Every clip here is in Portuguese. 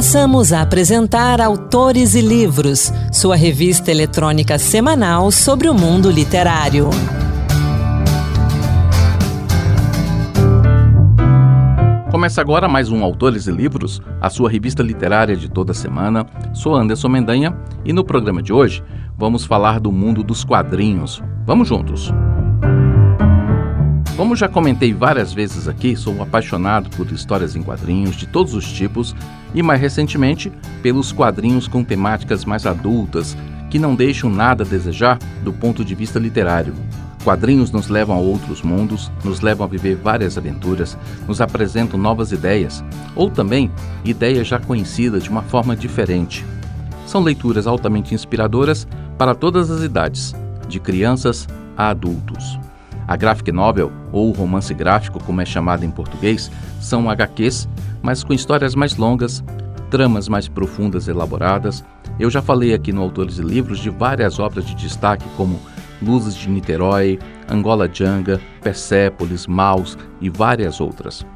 Passamos a apresentar Autores e Livros, sua revista eletrônica semanal sobre o mundo literário. Começa agora mais um Autores e Livros, a sua revista literária de toda semana. Sou Anderson Mendanha e no programa de hoje vamos falar do mundo dos quadrinhos. Vamos juntos! Como já comentei várias vezes aqui, sou apaixonado por histórias em quadrinhos de todos os tipos e, mais recentemente, pelos quadrinhos com temáticas mais adultas que não deixam nada a desejar do ponto de vista literário. Quadrinhos nos levam a outros mundos, nos levam a viver várias aventuras, nos apresentam novas ideias, ou também ideias já conhecidas de uma forma diferente. São leituras altamente inspiradoras para todas as idades, de crianças a adultos. A graphic novel, ou romance gráfico, como é chamado em português, são HQs, mas com histórias mais longas, tramas mais profundas elaboradas. Eu já falei aqui no Autores e Livros de várias obras de destaque como Luzes de Niterói, Angola Janga, Persépolis, Maus e várias outras.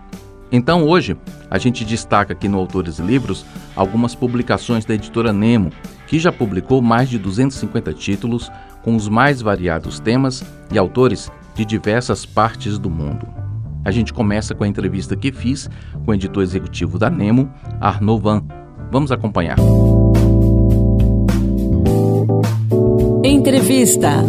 Então hoje a gente destaca aqui no Autores e Livros algumas publicações da editora Nemo, que já publicou mais de 250 títulos com os mais variados temas e autores de diversas partes do mundo. A gente começa com a entrevista que fiz com o editor executivo da Nemo, Arnaud Van. Vamos acompanhar. Entrevista.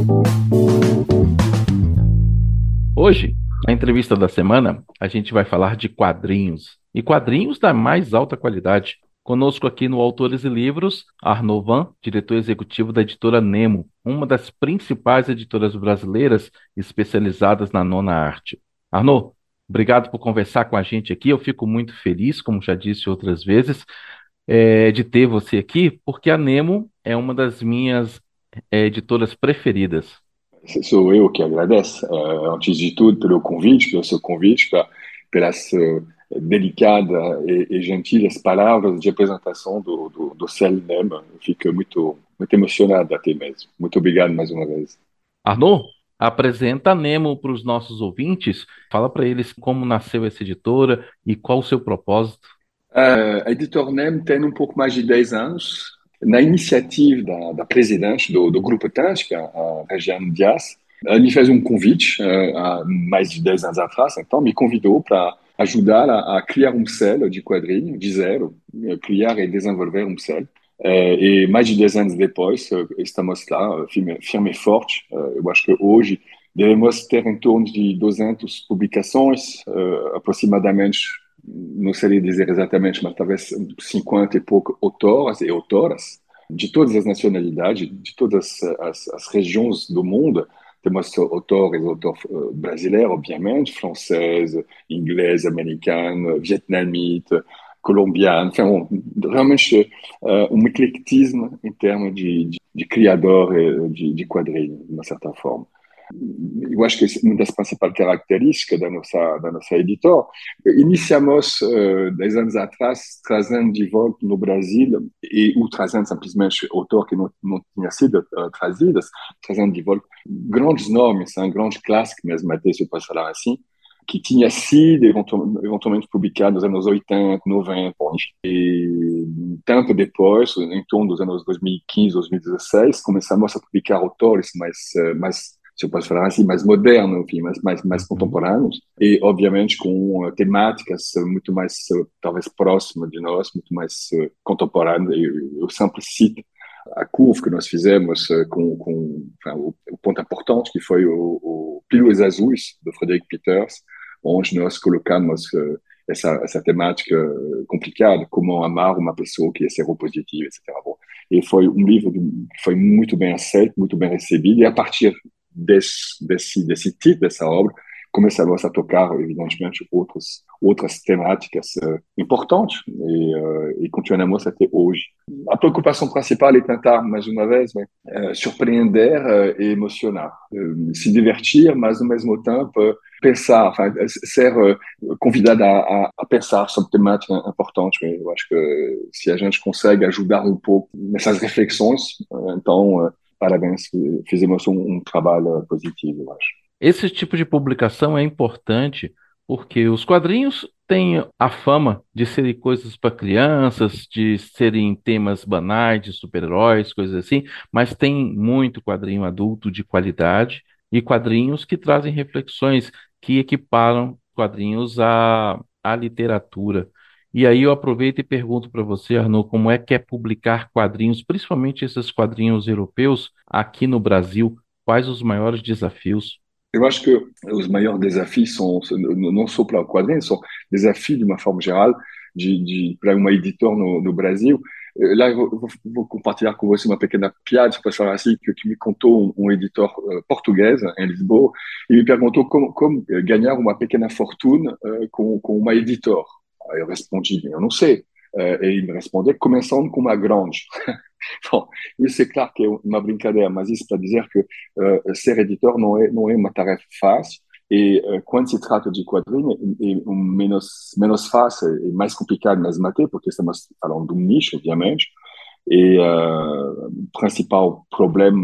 Hoje, na entrevista da semana, a gente vai falar de quadrinhos. E quadrinhos da mais alta qualidade. Conosco aqui no Autores e Livros, Arnaud Van, diretor executivo da editora Nemo, uma das principais editoras brasileiras especializadas na nona arte. Arnaud, obrigado por conversar com a gente aqui. Eu fico muito feliz, como já disse outras vezes, é, de ter você aqui, porque a Nemo é uma das minhas é, editoras preferidas. Sou eu que agradeço, uh, antes de tudo, pelo convite, pelo seu convite, pelas uh, delicada e, e gentis palavras de apresentação do, do, do CELNEM. Fico muito, muito emocionado até mesmo. Muito obrigado mais uma vez. Arnaud, apresenta a Nemo para os nossos ouvintes. Fala para eles como nasceu essa editora e qual o seu propósito. Uh, a editora NEM tem um pouco mais de 10 anos. Na iniciativa da, da presidente do, do Grupo Tântica, a Regiane Dias, ela me fez um convite uh, há mais de 10 anos atrás, então me convidou para ajudar a, criar um selo de quadrinho, de zero, eh, criar e desenvolver um selo. É, e mais de 10 anos depois, eh, estamos lá, firme, firme e forte. Eu acho que hoje devemos ter em torno de 200 publicações, aproximadamente, não sei dizer exatamente, mas talvez 50 e pouco autores e autoras, de todas as nacionalidades, de todas as, as regiões do mundo, temos autores, autores uh, brasileiros, obviamente, francês, inglês, americano, vietnamita, colombiano, enfin, bon, realmente uh, um eclectismo em termos de, de, criador de, de quadrinhos, de uma certa forma. Eu acho que uma das principais características da nossa da nossa editora. Iniciamos uh, dez anos atrás trazendo de volta no Brasil e ou trazendo simplesmente autor que não não sido uh, trazidas, trazendo de volta grandes nomes, hein, grandes clássicos mesmo, até se eu posso falar assim, que tinha sido eventualmente publicado nos anos 80, 90, e tempo depois, em torno dos anos 2015, 2016, começamos a publicar autores mais mais se eu posso falar assim, mais moderno, enfim, mais, mais, mais uhum. contemporâneos, e obviamente com temáticas muito mais, talvez, próximas de nós, muito mais contemporâneas. Eu, eu sempre cito a curva que nós fizemos com, com enfin, o, o, ponto importante, que foi o, o Pílulas Azuis, do Frederic Peters, onde nós colocamos essa, essa temática complicada, como amar uma pessoa que é seropositiva, etc. Bom, e foi um livro que foi muito bem aceito, muito bem recebido, e a partir desse, desse, desse título, dessa obra, começamos a tocar, evidentemente, outras, outras temáticas uh, importantes e, uh, e, continuamos até hoje. A preocupação principal é tentar, mais uma vez, né, uh, surpreender e emocionar, se divertir, mas ao mesmo tempo pensar, enfin, ser convidado a, a, pensar sobre temáticas importantes. Eu acho que se a gente consegue ajudar um pouco nessas reflexões, então parabéns, fizemos um, um trabalho positivo, eu acho. Esse tipo de publicação é importante porque os quadrinhos têm a fama de serem coisas para crianças, de serem temas banais, de super-heróis, coisas assim, mas tem muito quadrinho adulto de qualidade e quadrinhos que trazem reflexões que equiparam quadrinhos à, à literatura. E aí eu aproveito e pergunto para você, Arnaud, como é que é publicar quadrinhos, principalmente esses quadrinhos europeus, aqui no Brasil? Quais os maiores desafios? Eu acho que os maiores desafios são não só para o quadrinho, são desafios de uma forma geral de, de para uma editora no, no Brasil. Lá eu vou, compartilhar com você uma pequena piada, para falar assim, que, me contou um, editor uh, português em Lisboa e me perguntou como, ganhar uma pequena fortuna uh, com, uma. Aí eu respondi, eu não sei. E ele me respondeu, começando com uma grande. Bom, isso é claro que é uma brincadeira, mas isso para dizer que uh, ser editor não é, não é uma tarefa fácil. E uh, quando se trata de quadrinho, é, é um menos, menos fácil e mais complicado mesmo até, porque estamos falando de um nicho, obviamente. E uh, o principal problema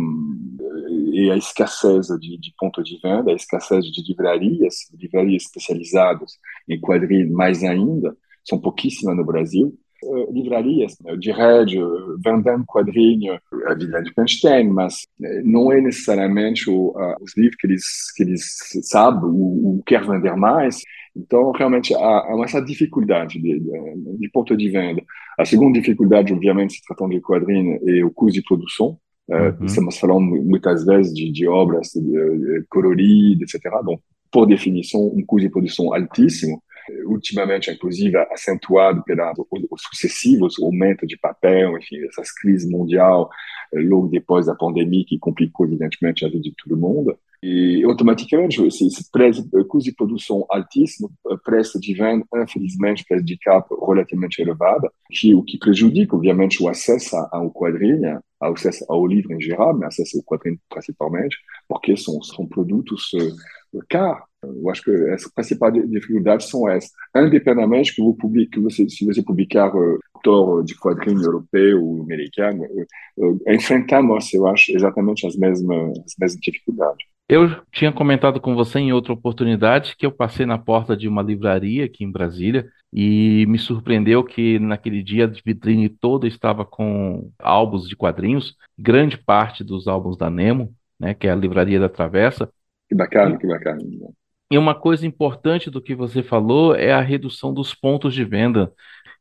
é a escassez de, de pontos de venda, a escassez de livrarias, livrarias especializadas em quadrinhos mais ainda, são pouquíssimas no Brasil. Uh, livrarias né, de rádio, vendendo quadrinho, evidentemente mas eh, não é necessariamente o, uh, os livros que eles, que eles sabem ou, ou querem vender mais. Então, realmente, há, há essa dificuldade de, de, de ponto de venda. A segunda dificuldade, obviamente, se tratando de quadrinho, é o custo de produção. Uhum. Estamos falando muitas vezes de, de obras de, coloridas, etc. Donc, por definição, um custo de produção altíssimo, ultimamente, inclusive, acentuado pelos sucessivos aumentos de papel, enfim, essas crises mundiais, logo depois da pandemia, que complicou, evidentemente, a vida de todo mundo. E automaticamente, esse, esse preço, custo de produção altíssimo, preço de venda, infelizmente, preço de capa relativamente elevado, que, o que prejudica, obviamente, o acesso ao quadrinho, ao acesso ao livro em geral, mas acesso ao quadrinho principalmente, porque são, são produtos caros. Eu acho que as principais dificuldades são essas. Independentemente que, publique, que você, se você publicar uh, autor de quadrinho europeu ou americano, uh, uh, enfrentamos, eu acho, exatamente as mesmas, as mesmas dificuldades. Eu tinha comentado com você em outra oportunidade que eu passei na porta de uma livraria aqui em Brasília e me surpreendeu que naquele dia a vitrine toda estava com álbuns de quadrinhos, grande parte dos álbuns da Nemo, né, que é a livraria da Travessa. Que bacana, que bacana. E uma coisa importante do que você falou é a redução dos pontos de venda.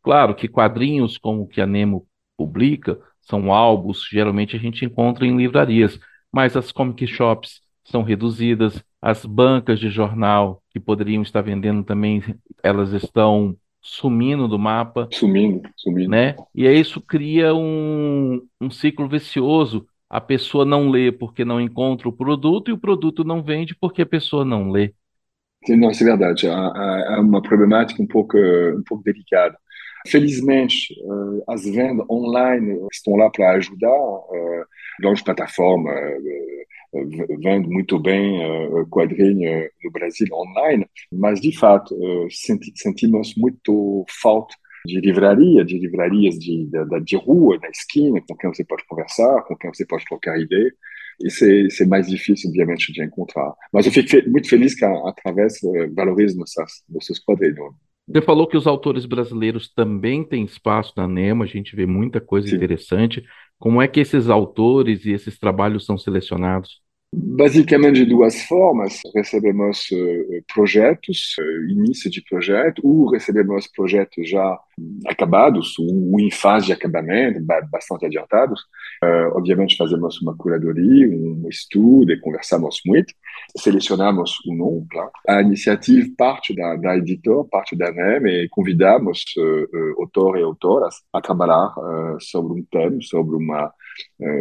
Claro que quadrinhos como o que a Nemo publica são álbuns, geralmente a gente encontra em livrarias, mas as comic shops são reduzidas, as bancas de jornal que poderiam estar vendendo também, elas estão sumindo do mapa. Sumindo, sumindo. Né? E isso cria um, um ciclo vicioso. A pessoa não lê porque não encontra o produto e o produto não vende porque a pessoa não lê. Não, isso é verdade. É uma problemática um pouco, um pouco delicada. Felizmente, eh, as vendas online estão lá para ajudar. Longe eh, plataforma eh, vende muito bem quadrinho no Brasil online, mas de fato senti, sentimos muito falta de livraria, de livrarias de, de, de rua, da esquina, com quem você pode conversar, com quem você pode trocar ideia. Isso é, isso é mais difícil, obviamente, de encontrar. Mas eu fico muito feliz que, através, uh, valorize nossas, nossos quadrinhos. Você falou que os autores brasileiros também têm espaço na NEMA, a gente vê muita coisa Sim. interessante. Como é que esses autores e esses trabalhos são selecionados? Basicamente de duas formas. Recebemos uh, projetos, uh, início de projeto, ou recebemos projetos já acabados, ou em fase de acabamento, bastante adiantados. Uh, obviamente fazemos uma curadoria, um estudo e conversamos muito. Selecionamos o nome, claro. A iniciativa parte da, da editora, parte da NEM, e convidamos autores e autoras a trabalhar sobre um tema, sobre uma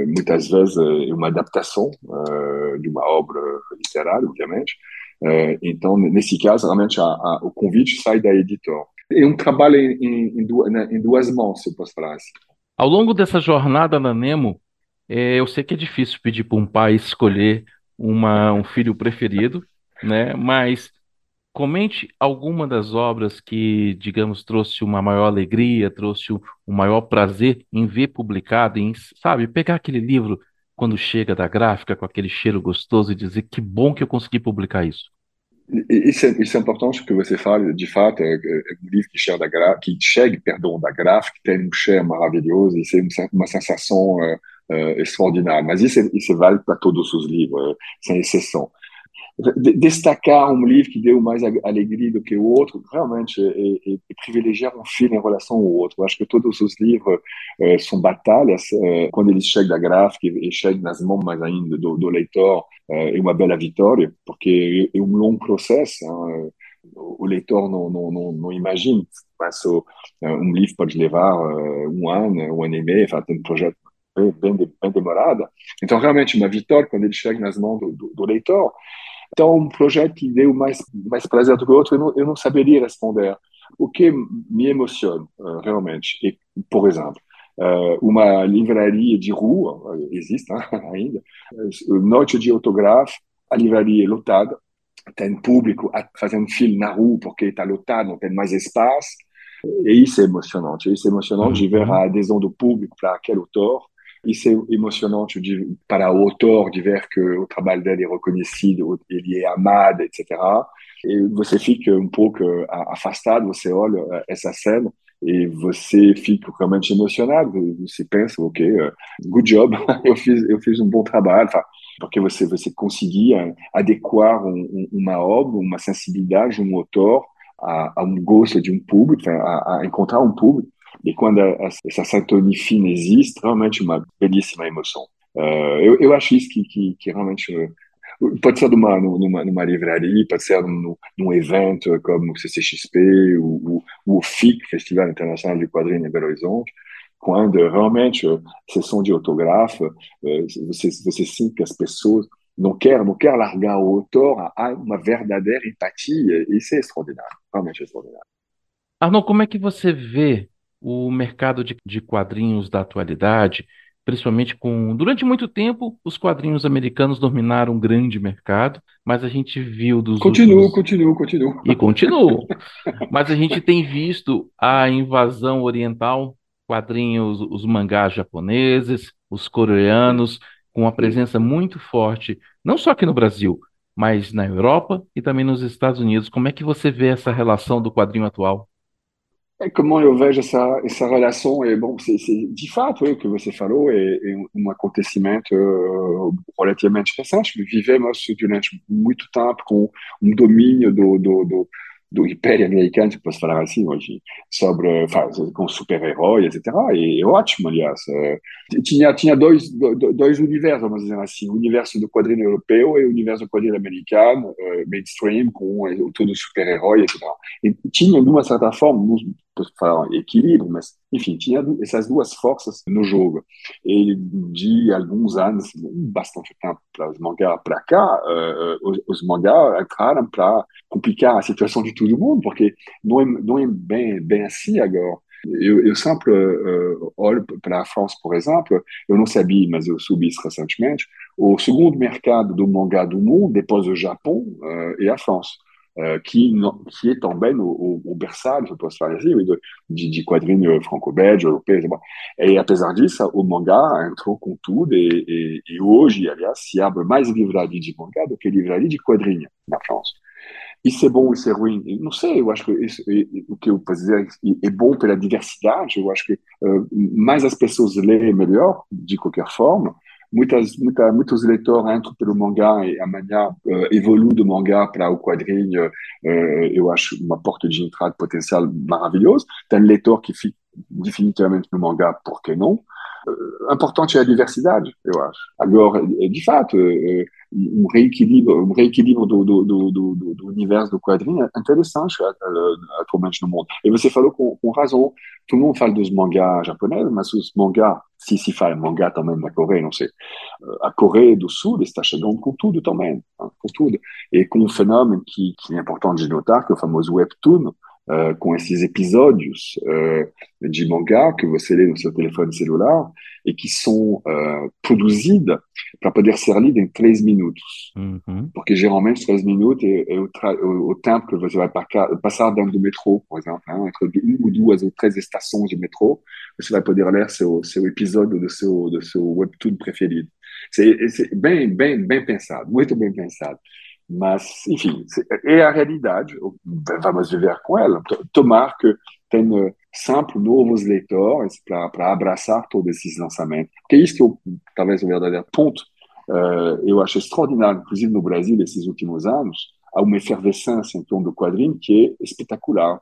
muitas vezes é uma adaptação eh, de uma obra literária, obviamente. Eh, então, nesse caso, realmente, a, a, o convite sai da editora. É um trabalho em, em, em, duas mãos, se eu posso falar assim. Ao longo dessa jornada na Nemo, eu sei que é difícil pedir para um pai escolher uma, um filho preferido, né? Mas Comente alguma das obras que, digamos, trouxe uma maior alegria, trouxe um maior prazer em ver publicado, em, sabe, pegar aquele livro quando chega da gráfica com aquele cheiro gostoso e dizer que bom que eu consegui publicar isso. Isso é, isso é importante que você fale, de fato, é, é um livro que chega da graf, que chega, perdão, da que tem um cheiro maravilhoso, e c'est uma sensação uh, uh, extraordinária. Mas isso, isso vale para todos os livros, sem exceção destacar um livro que deu mais alegria do que o outro, realmente, é, privilegiar um filme em relação ao outro. Eu acho que todos os livros é, são batalhas, é, quando eles chegam da gráfica e chegam nas mãos mais ainda do, do leitor, é, é uma bela vitória, porque é um longo processo. Hein? O leitor não, não, não, não imagina, mas um livro pode levar um ano, um ano e meio, tem um projeto bem, bem, bem demorado. Então, realmente, uma vitória quando ele chega nas mãos do, do, do leitor. Então, um projeto que deu mais, mais prazer do que o outro, eu não, eu não saberia responder. O que me emociona, uh, realmente, é, por exemplo, uh, uma livraria de rua, uh, existe né, ainda, noite de autógrafo, a livraria é lotada, tem público fazendo fila na rua porque está lotado, não tem mais espaço, e isso é emocionante. Isso é emocionante de ver uhum. a adesão do público para aquele autor isso é emocionante de, para o autor de ver que o trabalho dele é reconhecido, ele é amado, etc. E você fica um pouco afastado, você olha essa cena e você fica realmente emocionado. Você pensa, ok, good job, eu fiz, eu fiz um bom trabalho. Porque você, você conseguia adequar um, uma obra, uma sensibilidade, um autor a, a um gosto de um público, a, a encontrar um público e quando essa sintonia fina existe, realmente uma belíssima emoção. Uh, eu, eu acho isso que, que, que realmente uh, pode ser numa, numa, numa livraria, pode ser num, num evento como o CCXP, o, o, FIC, Festival Internacional de Quadrinhos em Belo Horizonte, quando realmente uh, sessão de autógrafo, você, você sente que as pessoas não querem, não querem largar o autor, há uma verdadeira empatia, isso é extraordinário, realmente extraordinário. Arnaud, como é que você vê o mercado de, de quadrinhos da atualidade, principalmente com. Durante muito tempo, os quadrinhos americanos dominaram um grande mercado, mas a gente viu dos. Continua, últimos... continua, continua. E continua. mas a gente tem visto a invasão oriental, quadrinhos, os mangás japoneses, os coreanos, com uma presença muito forte, não só aqui no Brasil, mas na Europa e também nos Estados Unidos. Como é que você vê essa relação do quadrinho atual? É, como eu vejo essa, essa relação, de fato, é, o que você falou é, é um acontecimento uh, relativamente recente. Vivemos durante muito tempo com um domínio do, do, do do Império Americano, se posso falar assim hoje, sobre, com super-heróis, etc. E é ótimo, aliás. Tinha, tinha dois, dois universos, vamos dizer assim, o universo do quadrinho europeu e o universo do quadrinho americano, mainstream, com todo super-herói, etc. E tinha, de uma certa forma, posso falar equilíbrio, mas, enfim, tinha essas duas forças no jogo. E de alguns anos, bastante tempo para os mangás para cá, uh, os, os mangás entraram para complicar a situação de todo mundo, porque não é, não é bem, bem assim agora. Eu, eu sempre uh, olho para a França, por exemplo, eu não sabia, mas eu soube isso recentemente, o segundo mercado do mangá do mundo, depois. Uh, qui, qui est também o, o, o berçário, se eu posso falar assim, de, de quadrinho franco-belge, europeu, e apesar disso, o mangá entrou com tudo, e, e, e hoje, aliás, se abre mais livraria de mangá do que livraria de quadrinho na França. Isso é bom, isso é ruim? Não sei, eu acho que isso, o que eu posso dizer é bom pela diversidade, eu acho que uh, mais as pessoas leem melhor, de qualquer forma, muitos entram pelo mangá e amanhã uh, evoluem do mangá para o quadrinho, uh, eu acho uma porta de entrada potencial maravilhosa. Tem leitor que fica definitivamente no mangá, por que não? Uh, importante é a diversidade, eu acho. Agora, de fato, uh, um reequilíbrio, um reequilíbrio do, do, do, do, do universo do quadrinho é interessante atualmente no mundo. E você falou com, com razão, todo mundo fala dos mangás japoneses, mas os mangás, se se fala mangá também na Coreia, não sei, a Coreia do Sul está chegando com tudo também, com tudo. E com um fenômeno que, que é importante de notar, que o famoso webtoon, uh, com esses episódios uh, de mangá que você lê no seu telefone celular e que são uh, produzidos para poder ser lidos em três minutos. Uhum. Porque geralmente três minutos é, é o, o, o, tempo que você vai passar dentro do metrô, por exemplo, hein, entre uma ou duas ou três estações de metrô, você vai poder ler seu, seu episódio do seu, do seu webtoon preferido. C'est bem, bem, bem pensado, muito bem pensado. Mas, enfim, é a realidade, vamos viver com ela. Tomar que tenha sempre novos leitores para abraçar todos esses lançamentos. Que é isso que eu, talvez o verdadeiro ponto, uh, eu acho extraordinário, inclusive no Brasil, esses últimos anos, há uma efervescência em torno do quadrinho que é espetacular,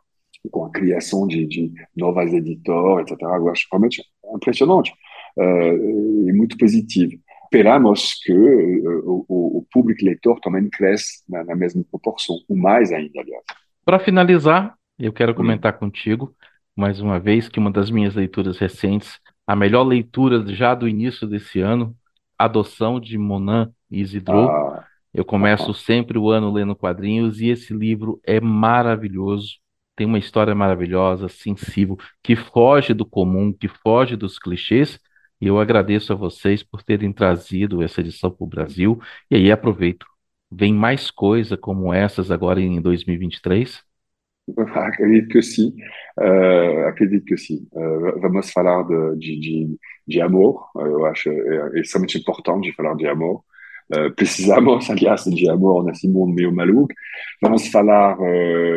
com a criação de, de novas editoras, etc. Eu acho realmente impressionante uh, e muito positivo esperamos que uh, o, o, público leitor também cresça na, na, mesma proporção, ou mais ainda, aliás. Para finalizar, eu quero hum. comentar hum. contigo, mais uma vez, que uma das minhas leituras recentes, a melhor leitura já do início desse ano, Adoção de Monan e Isidro. Ah. Eu começo sempre o ano lendo quadrinhos e esse livro é maravilhoso. Tem uma história maravilhosa, sensível, que foge do comum, que foge dos clichês e eu agradeço a vocês por terem trazido essa edição para o Brasil. E aí aproveito. Vem mais coisa como essas agora em 2023? Acredito que sim. Uh, acredito que sim. Uh, vamos falar de, de, de, de, amor. Eu acho é extremamente importante falar de amor. Uh, precisamos, aliás, de amor nesse mundo meio maluco. Vamos falar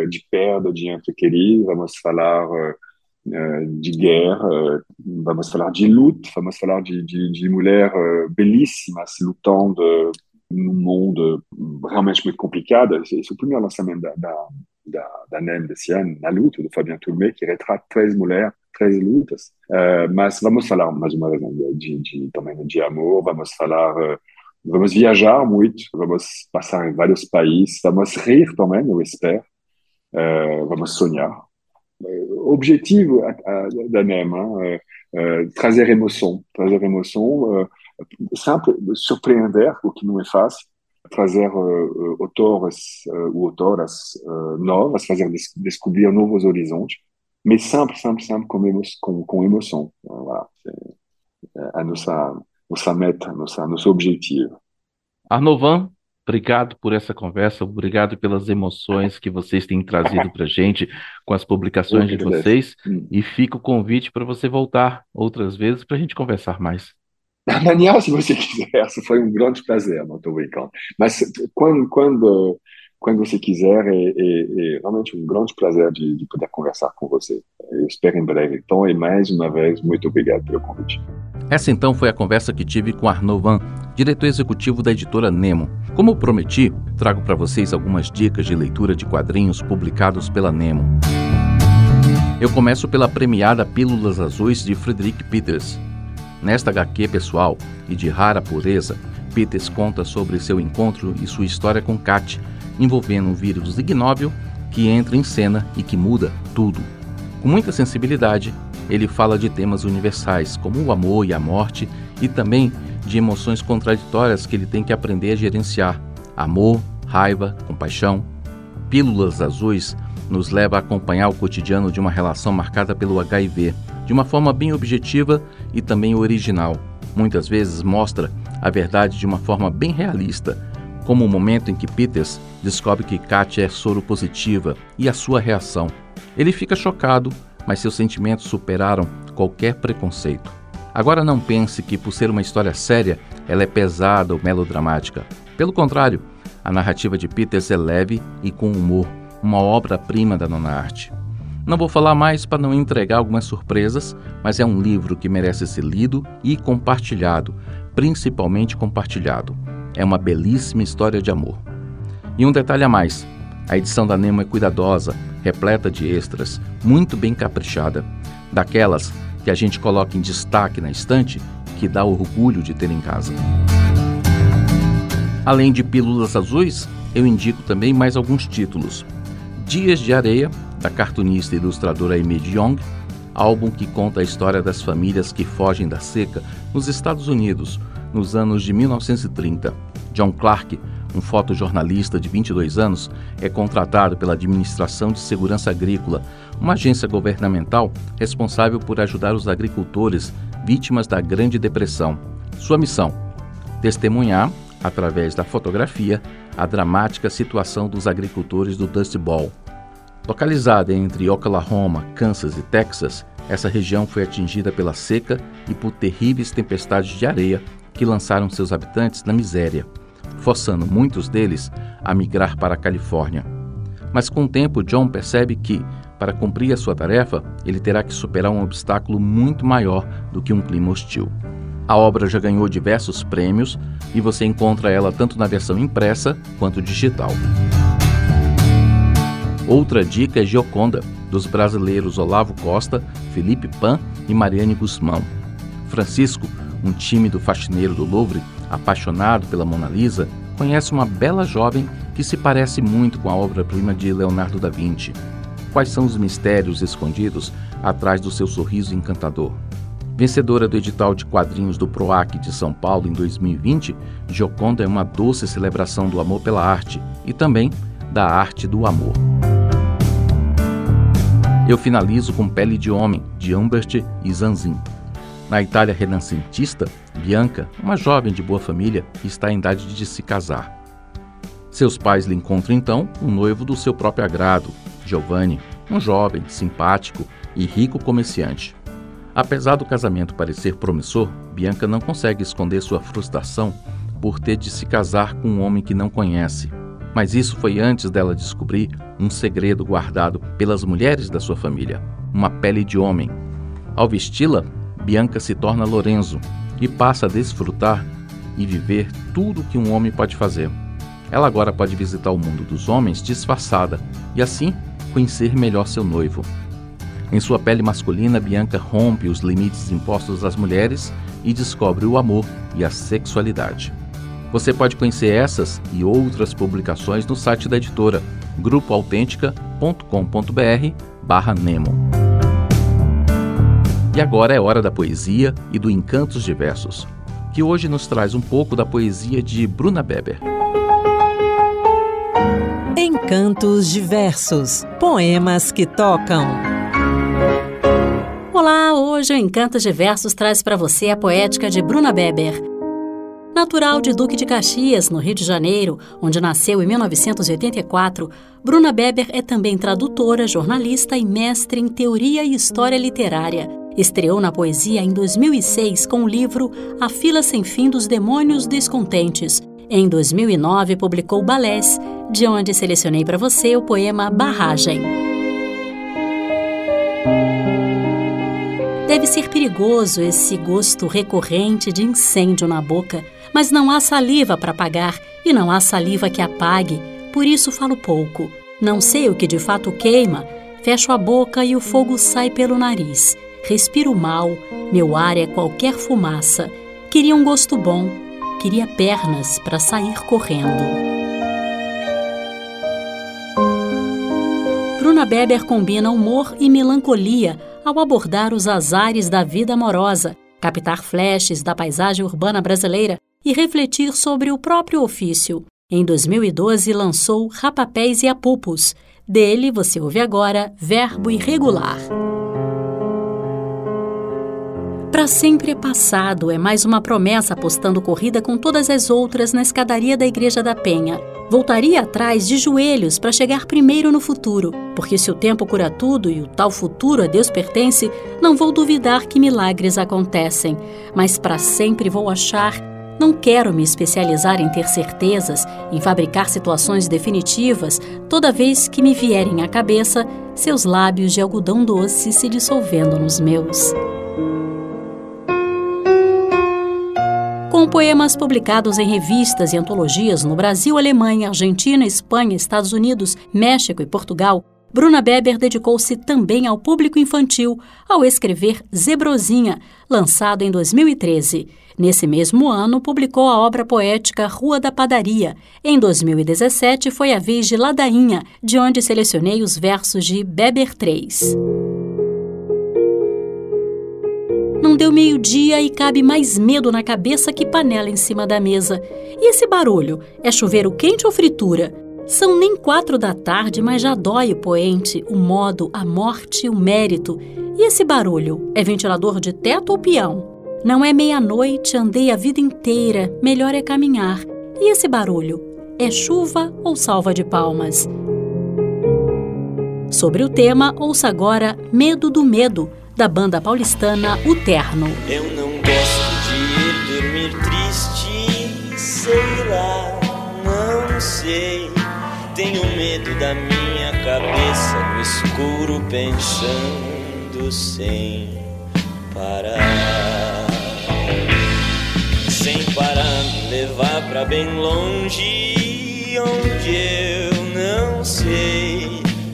de perda de ente querido. Vamos falar eh, de guerra, vamos falar de luta, vamos falar de, de, de mulheres eh, belíssimas lutando num mundo realmente muito complicado. Esse é o primeiro lançamento da, da, da, da NEM desse ano, Na Luta, do Fabien Tourmé, que retrata três mulheres, três lutas. Uh, mas vamos falar mais uma vez de, de, também de amor, vamos falar, uh, vamos viajar muito, vamos passar em vários países, vamos rir também, eu espero, uh, vamos sonhar objetivo da NEM, hein, trazer emoção, trazer emoção, simple, surpreender, o que não é fácil, trazer uh, autores ou autoras uh, novas, fazer des descobrir novos horizontes, mas sempre, sempre, sempre com, emo com, com emoção. Voilà. É a nossa, nossa meta, nossa, nosso objetivo. Arnovan, Obrigado por essa conversa, obrigado pelas emoções que vocês têm trazido para gente com as publicações de vocês. Hum. E fica o convite para você voltar outras vezes para a gente conversar mais. Daniel, se você quiser, foi um grande prazer, estou brincando. Mas quando, quando, quando você quiser, é, é, é realmente um grande prazer de, de, poder conversar com você. Eu espero em breve. Então, e mais uma vez, muito obrigado pelo convite. Essa então foi a conversa que tive com Arnaud Van, diretor executivo da editora Nemo. Como prometi, trago para vocês algumas dicas de leitura de quadrinhos publicados pela Nemo. Eu começo pela premiada Pílulas Azuis de Frederick Peters. Nesta HQ pessoal e de rara pureza, Peters conta sobre seu encontro e sua história com Kat, envolvendo um vírus ignóbil que entra em cena e que muda tudo. Com muita sensibilidade, ele fala de temas universais, como o amor e a morte, e também de emoções contraditórias que ele tem que aprender a gerenciar: amor, raiva, compaixão. Pílulas Azuis nos leva a acompanhar o cotidiano de uma relação marcada pelo HIV, de uma forma bem objetiva e também original. Muitas vezes mostra a verdade de uma forma bem realista, como o momento em que Peters descobre que Katia é soro positiva e a sua reação. Ele fica chocado, mas seus sentimentos superaram qualquer preconceito. Agora não pense que por ser uma história séria, ela é pesada ou melodramática. Pelo contrário, a narrativa de Peters é leve e com humor, uma obra-prima da nona arte. Não vou falar mais para não entregar algumas surpresas, mas é um livro que merece ser lido e compartilhado, principalmente compartilhado. É uma belíssima história de amor. E um detalhe a mais: a edição da Nemo é cuidadosa, repleta de extras, muito bem caprichada, daquelas que a gente coloca em destaque na estante, que dá orgulho de ter em casa. Além de Pílulas Azuis, eu indico também mais alguns títulos. Dias de Areia, da cartunista e ilustradora Amy Young, álbum que conta a história das famílias que fogem da seca nos Estados Unidos nos anos de 1930. John Clark, um fotojornalista de 22 anos, é contratado pela Administração de Segurança Agrícola, uma agência governamental responsável por ajudar os agricultores vítimas da Grande Depressão. Sua missão: testemunhar, através da fotografia, a dramática situação dos agricultores do Dust Bowl. Localizada entre Oklahoma, Kansas e Texas, essa região foi atingida pela seca e por terríveis tempestades de areia que lançaram seus habitantes na miséria. forçando muitos deles a migrar para a Califórnia. Mas com o tempo, John percebe que, para cumprir a sua tarefa, ele terá que superar um obstáculo muito maior do que um clima hostil. A obra já ganhou diversos prêmios e você encontra ela tanto na versão impressa quanto digital. Outra dica é Gioconda, dos brasileiros Olavo Costa, Felipe Pan e Mariane Guzmão. Francisco, um tímido faxineiro do Louvre, apaixonado pela Mona Lisa, conhece uma bela jovem que se parece muito com a obra-prima de Leonardo da Vinci. Quais são os mistérios escondidos atrás do seu sorriso encantador? Vencedora do edital de quadrinhos do PROAC de São Paulo em 2020, Gioconda é uma doce celebração do amor pela arte e também da arte do amor. Eu finalizo com Pele de Homem, de Humbert e Zanzin. Na Itália renascentista, Bianca, uma jovem de boa família, está em idade de se casar. Seus pais lhe encontram então um noivo do seu próprio agrado, Giovanni, um jovem, simpático e rico comerciante. Apesar do casamento parecer promissor, Bianca não consegue esconder sua frustração por ter de se casar com um homem que não conhece, mas isso foi antes dela descobrir um segredo guardado pelas mulheres da sua família: uma pele de homem. Ao vesti-la, Bianca se torna Lorenzo e passa a desfrutar e viver tudo o que um homem pode fazer. Ela agora pode visitar o mundo dos homens disfarçada e assim conhecer melhor seu noivo. Em sua pele masculina, Bianca rompe os limites impostos às mulheres e descobre o amor e a sexualidade. Você pode conhecer essas e outras publicações no site da editora grupoautêntica.com.br Nemo. E agora é hora da poesia e do Encantos Diversos, que hoje nos traz um pouco da poesia de Bruna Beber. Encantos Diversos Poemas que tocam. Olá, hoje o Encantos Diversos traz para você a poética de Bruna Beber. Natural de Duque de Caxias, no Rio de Janeiro, onde nasceu em 1984, Bruna Beber é também tradutora, jornalista e mestre em teoria e história literária. Estreou na poesia em 2006 com o livro A Fila Sem Fim dos Demônios Descontentes. Em 2009, publicou Balés, de onde selecionei para você o poema Barragem. Deve ser perigoso esse gosto recorrente de incêndio na boca mas não há saliva para apagar e não há saliva que apague, por isso falo pouco. Não sei o que de fato queima, fecho a boca e o fogo sai pelo nariz. Respiro mal, meu ar é qualquer fumaça. Queria um gosto bom, queria pernas para sair correndo. Bruna Beber combina humor e melancolia ao abordar os azares da vida amorosa, captar flashes da paisagem urbana brasileira e refletir sobre o próprio ofício. Em 2012, lançou Rapapés e Apupos. Dele, você ouve agora Verbo Irregular. Para sempre é passado é mais uma promessa apostando corrida com todas as outras na escadaria da Igreja da Penha. Voltaria atrás de joelhos para chegar primeiro no futuro, porque se o tempo cura tudo e o tal futuro a Deus pertence, não vou duvidar que milagres acontecem, mas para sempre vou achar não quero me especializar em ter certezas, em fabricar situações definitivas toda vez que me vierem à cabeça seus lábios de algodão doce se dissolvendo nos meus. Com poemas publicados em revistas e antologias no Brasil, Alemanha, Argentina, Espanha, Estados Unidos, México e Portugal, Bruna Beber dedicou-se também ao público infantil ao escrever Zebrozinha, lançado em 2013. Nesse mesmo ano, publicou a obra poética Rua da Padaria. Em 2017, foi a vez de Ladainha, de onde selecionei os versos de Beber 3. Deu meio-dia e cabe mais medo na cabeça que panela em cima da mesa. E esse barulho? É chuveiro quente ou fritura? São nem quatro da tarde, mas já dói o poente, o modo, a morte, o mérito. E esse barulho? É ventilador de teto ou peão? Não é meia-noite, andei a vida inteira, melhor é caminhar. E esse barulho? É chuva ou salva de palmas? Sobre o tema, ouça agora Medo do Medo, da banda paulistana O Terno. Eu não gosto de dormir triste, sei lá tenho medo da minha cabeça no escuro pensando sem parar. Sem parar, me levar pra bem longe, onde eu não sei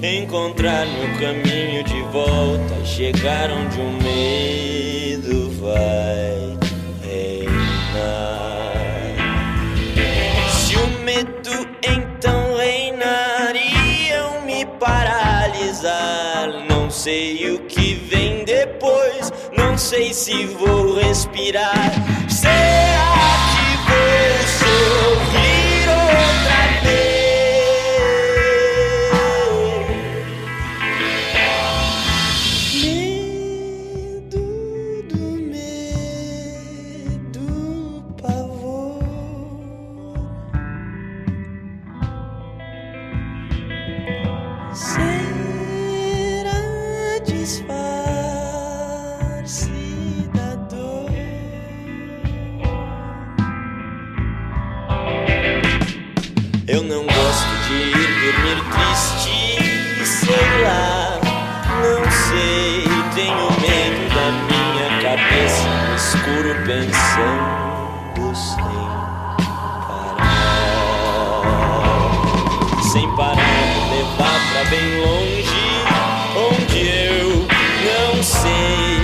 encontrar meu caminho de volta. Chegar onde o medo vai reinar. Se o medo então reinaria, me paralisar. Não sei o que vem depois, não sei se vou respirar. Say bem longe, onde eu não sei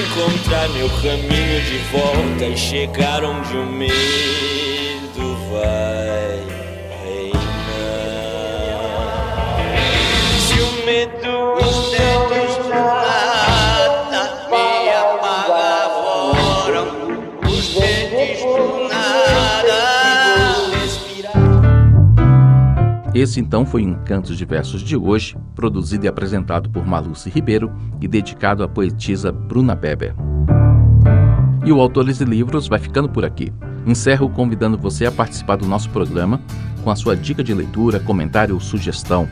encontrar meu caminho de volta e chegar onde o medo vai reinar. Se o medo, os dedos do nada me apavoram, Esse então foi o Encantos de Versos de hoje, produzido e apresentado por Maluce Ribeiro e dedicado à poetisa Bruna Beber. E o Autores e Livros vai ficando por aqui. Encerro convidando você a participar do nosso programa com a sua dica de leitura, comentário ou sugestão.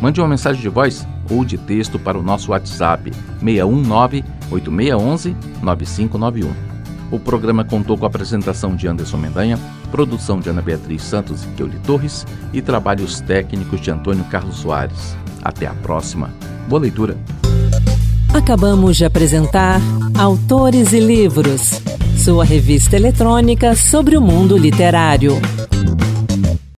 Mande uma mensagem de voz ou de texto para o nosso WhatsApp 619-8611-9591. O programa contou com a apresentação de Anderson Mendanha, produção de Ana Beatriz Santos e Keuli Torres e trabalhos técnicos de Antônio Carlos Soares. Até a próxima. Boa leitura. Acabamos de apresentar Autores e Livros, sua revista eletrônica sobre o mundo literário.